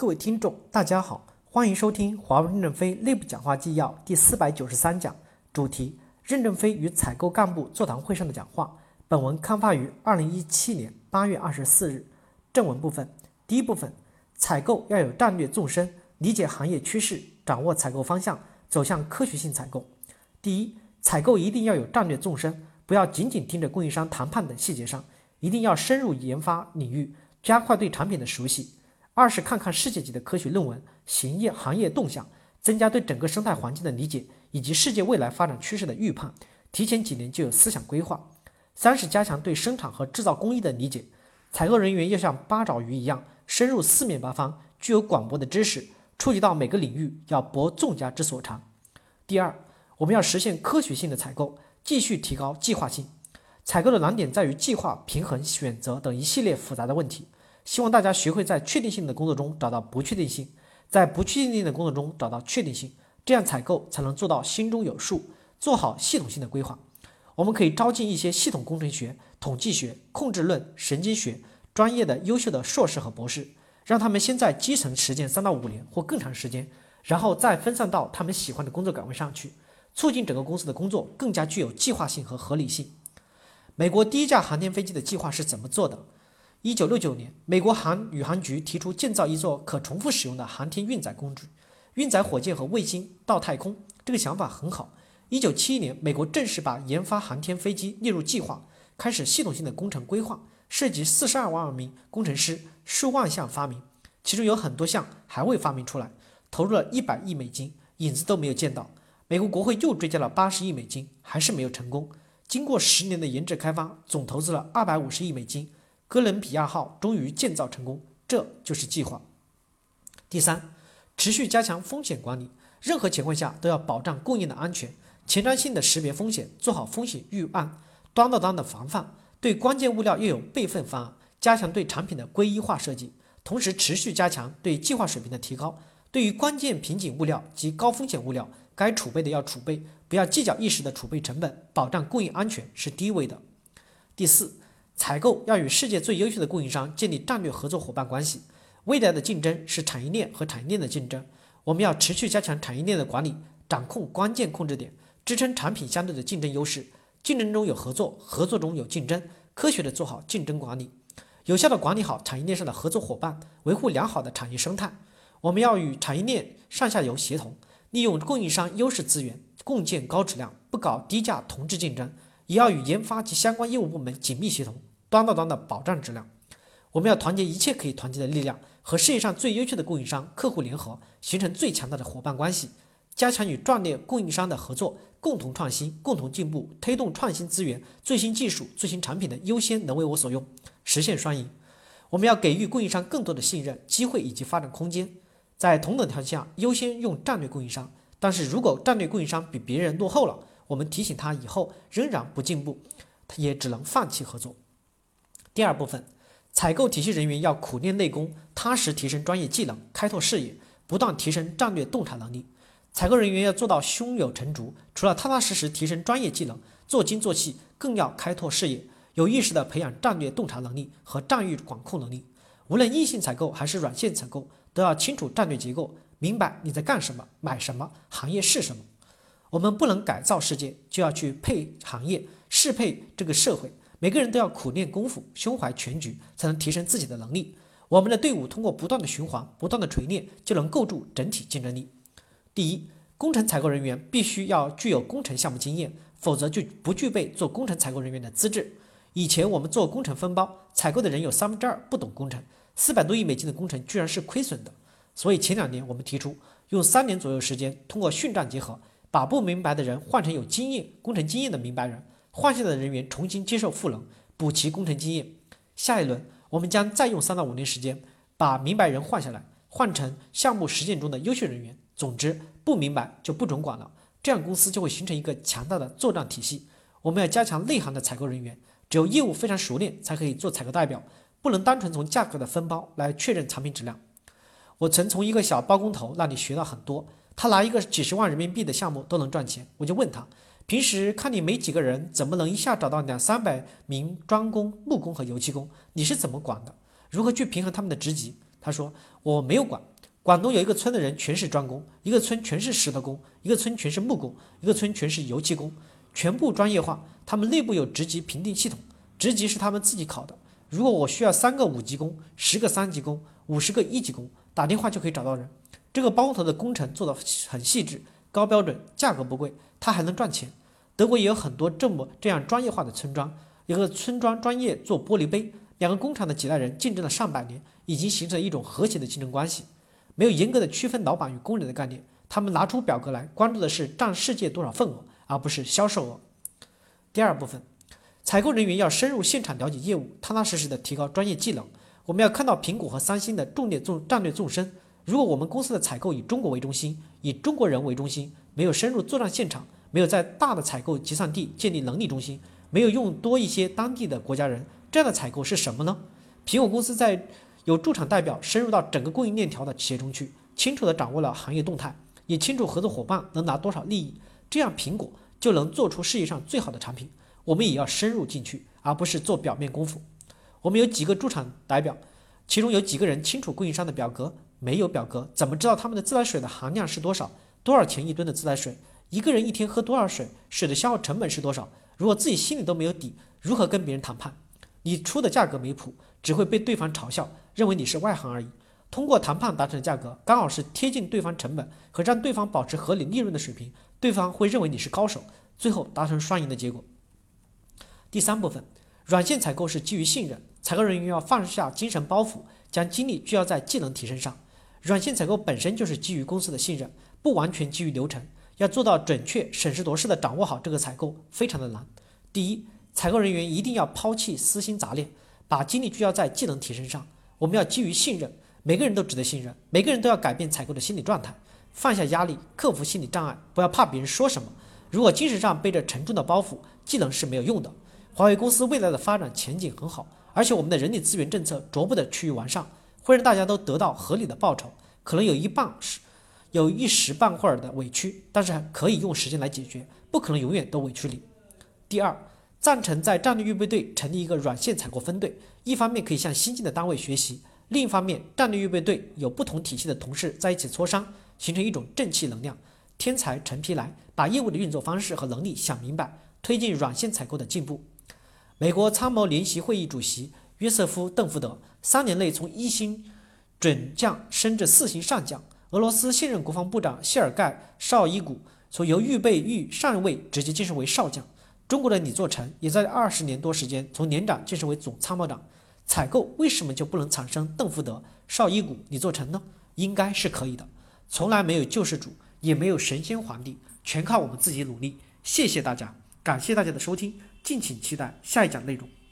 各位听众，大家好，欢迎收听华为任正非内部讲话纪要第四百九十三讲，主题：任正非与采购干部座谈会上的讲话。本文刊发于二零一七年八月二十四日。正文部分，第一部分，采购要有战略纵深，理解行业趋势，掌握采购方向，走向科学性采购。第一，采购一定要有战略纵深，不要仅仅盯着供应商谈判等细节上，一定要深入研发领域，加快对产品的熟悉。二是看看世界级的科学论文、行业行业动向，增加对整个生态环境的理解以及世界未来发展趋势的预判，提前几年就有思想规划。三是加强对生产和制造工艺的理解，采购人员要像八爪鱼一样深入四面八方，具有广博的知识，触及到每个领域，要博众家之所长。第二，我们要实现科学性的采购，继续提高计划性。采购的难点在于计划、平衡、选择等一系列复杂的问题。希望大家学会在确定性的工作中找到不确定性，在不确定性的工作中找到确定性，这样采购才能做到心中有数，做好系统性的规划。我们可以招进一些系统工程学、统计学、控制论、神经学专业的优秀的硕士和博士，让他们先在基层实践三到五年或更长时间，然后再分散到他们喜欢的工作岗位上去，促进整个公司的工作更加具有计划性和合理性。美国第一架航天飞机的计划是怎么做的？一九六九年，美国航宇航局提出建造一座可重复使用的航天运载工具，运载火箭和卫星到太空。这个想法很好。一九七一年，美国正式把研发航天飞机列入计划，开始系统性的工程规划，涉及四十二万名工程师，数万项发明，其中有很多项还未发明出来，投入了一百亿美金，影子都没有见到。美国国会又追加了八十亿美金，还是没有成功。经过十年的研制开发，总投资了二百五十亿美金。哥伦比亚号终于建造成功，这就是计划。第三，持续加强风险管理，任何情况下都要保障供应的安全，前瞻性的识别风险，做好风险预案，端到端的防范。对关键物料又有备份方案，加强对产品的归一化设计，同时持续加强对计划水平的提高。对于关键瓶颈物料及高风险物料，该储备的要储备，不要计较一时的储备成本，保障供应安全是第一位的。第四。采购要与世界最优秀的供应商建立战略合作伙伴关系。未来的竞争是产业链和产业链的竞争，我们要持续加强产业链的管理，掌控关键控制点，支撑产品相对的竞争优势。竞争中有合作，合作中有竞争，科学的做好竞争管理，有效的管理好产业链上的合作伙伴，维护良好的产业生态。我们要与产业链上下游协同，利用供应商优势资源，共建高质量，不搞低价同质竞争，也要与研发及相关业务部门紧密协同。端到端的保障质量，我们要团结一切可以团结的力量，和世界上最优秀的供应商、客户联合，形成最强大的伙伴关系，加强与战略供应商的合作，共同创新、共同进步，推动创新资源、最新技术、最新产品的优先能为我所用，实现双赢。我们要给予供应商更多的信任、机会以及发展空间，在同等条件下优先用战略供应商。但是如果战略供应商比别人落后了，我们提醒他以后仍然不进步，他也只能放弃合作。第二部分，采购体系人员要苦练内功，踏实提升专业技能，开拓视野，不断提升战略洞察能力。采购人员要做到胸有成竹，除了踏踏实实提升专业技能，做精做细，更要开拓视野，有意识地培养战略洞察能力和战略管控能力。无论硬性采购还是软性采购，都要清楚战略结构，明白你在干什么，买什么，行业是什么。我们不能改造世界，就要去配行业，适配这个社会。每个人都要苦练功夫，胸怀全局，才能提升自己的能力。我们的队伍通过不断的循环、不断的锤炼，就能构筑整体竞争力。第一，工程采购人员必须要具有工程项目经验，否则就不具备做工程采购人员的资质。以前我们做工程分包采购的人有三分之二不懂工程，四百多亿美金的工程居然是亏损的。所以前两年我们提出用三年左右时间，通过训战结合，把不明白的人换成有经验、工程经验的明白人。换下的人员重新接受赋能，补齐工程经验。下一轮我们将再用三到五年时间，把明白人换下来，换成项目实践中的优秀人员。总之，不明白就不准管了，这样公司就会形成一个强大的作战体系。我们要加强内行的采购人员，只有业务非常熟练，才可以做采购代表，不能单纯从价格的分包来确认产品质量。我曾从一个小包工头那里学到很多，他拿一个几十万人民币的项目都能赚钱，我就问他。平时看你没几个人，怎么能一下找到两三百名砖工、木工和油漆工？你是怎么管的？如何去平衡他们的职级？他说我没有管，广东有一个村的人全是专工，一个村全是石头工，一个村全是木工，一个村全是油漆工，全部专业化。他们内部有职级评定系统，职级是他们自己考的。如果我需要三个五级工、十个三级工、五十个一级工，打电话就可以找到人。这个包头的工程做得很细致、高标准，价格不贵，他还能赚钱。德国也有很多这么这样专业化的村庄，有个村庄专业做玻璃杯，两个工厂的几代人竞争了上百年，已经形成了一种和谐的竞争关系。没有严格的区分老板与工人的概念，他们拿出表格来，关注的是占世界多少份额，而不是销售额。第二部分，采购人员要深入现场了解业务，踏踏实实的提高专业技能。我们要看到苹果和三星的重点纵战略纵深。如果我们公司的采购以中国为中心，以中国人为中心，没有深入作战现场，没有在大的采购集散地建立能力中心，没有用多一些当地的国家人，这样的采购是什么呢？苹果公司在。有驻场代表深入到整个供应链条的企业中去，清楚地掌握了行业动态，也清楚合作伙伴能拿多少利益，这样苹果就能做出世界上最好的产品。我们也要深入进去，而不是做表面功夫。我们有几个驻场代表，其中有几个人清楚供应商的表格，没有表格怎么知道他们的自来水的含量是多少？多少钱一吨的自来水？一个人一天喝多少水？水的消耗成本是多少？如果自己心里都没有底，如何跟别人谈判？你出的价格没谱，只会被对方嘲笑。认为你是外行而已。通过谈判达成的价格刚好是贴近对方成本和让对方保持合理利润的水平，对方会认为你是高手，最后达成双赢的结果。第三部分，软件采购是基于信任，采购人员要放下精神包袱，将精力聚焦在技能提升上。软件采购本身就是基于公司的信任，不完全基于流程，要做到准确、审时度势的掌握好这个采购，非常的难。第一，采购人员一定要抛弃私心杂念，把精力聚焦在技能提升上。我们要基于信任，每个人都值得信任，每个人都要改变采购的心理状态，放下压力，克服心理障碍，不要怕别人说什么。如果精神上背着沉重的包袱，技能是没有用的。华为公司未来的发展前景很好，而且我们的人力资源政策逐步的趋于完善，会让大家都得到合理的报酬。可能有一半是有一时半会儿的委屈，但是可以用时间来解决，不可能永远都委屈你。第二。赞成在战略预备队成立一个软线采购分队，一方面可以向新进的单位学习，另一方面战略预备队有不同体系的同事在一起磋商，形成一种正气能量，天才成批来，把业务的运作方式和能力想明白，推进软线采购的进步。美国参谋联席会议主席约瑟夫·邓福德三年内从一星准将升至四星上将，俄罗斯现任国防部长谢尔盖·绍伊古从由预备役上尉直接晋升为少将。中国的李作成也在二十年多时间从连长晋升为总参谋长，采购为什么就不能产生邓福德、邵伊古、李作成呢？应该是可以的。从来没有救世主，也没有神仙皇帝，全靠我们自己努力。谢谢大家，感谢大家的收听，敬请期待下一讲内容。